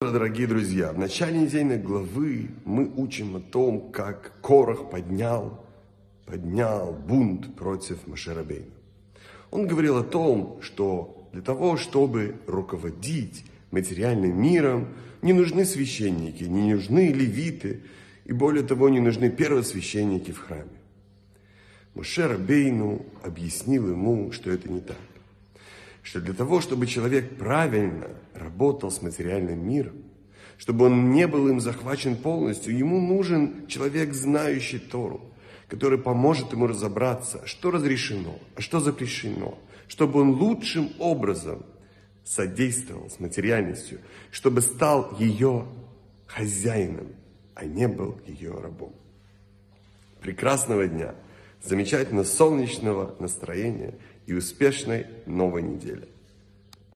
Дорогие друзья, в начале недельной главы мы учим о том, как Корах поднял, поднял бунт против Машерабейна. Он говорил о том, что для того, чтобы руководить материальным миром, не нужны священники, не нужны левиты, и более того, не нужны первосвященники в храме. Мушерабейну объяснил ему, что это не так что для того, чтобы человек правильно работал с материальным миром, чтобы он не был им захвачен полностью, ему нужен человек, знающий Тору, который поможет ему разобраться, что разрешено, а что запрещено, чтобы он лучшим образом содействовал с материальностью, чтобы стал ее хозяином, а не был ее рабом. Прекрасного дня, замечательно солнечного настроения – и успешной новой недели.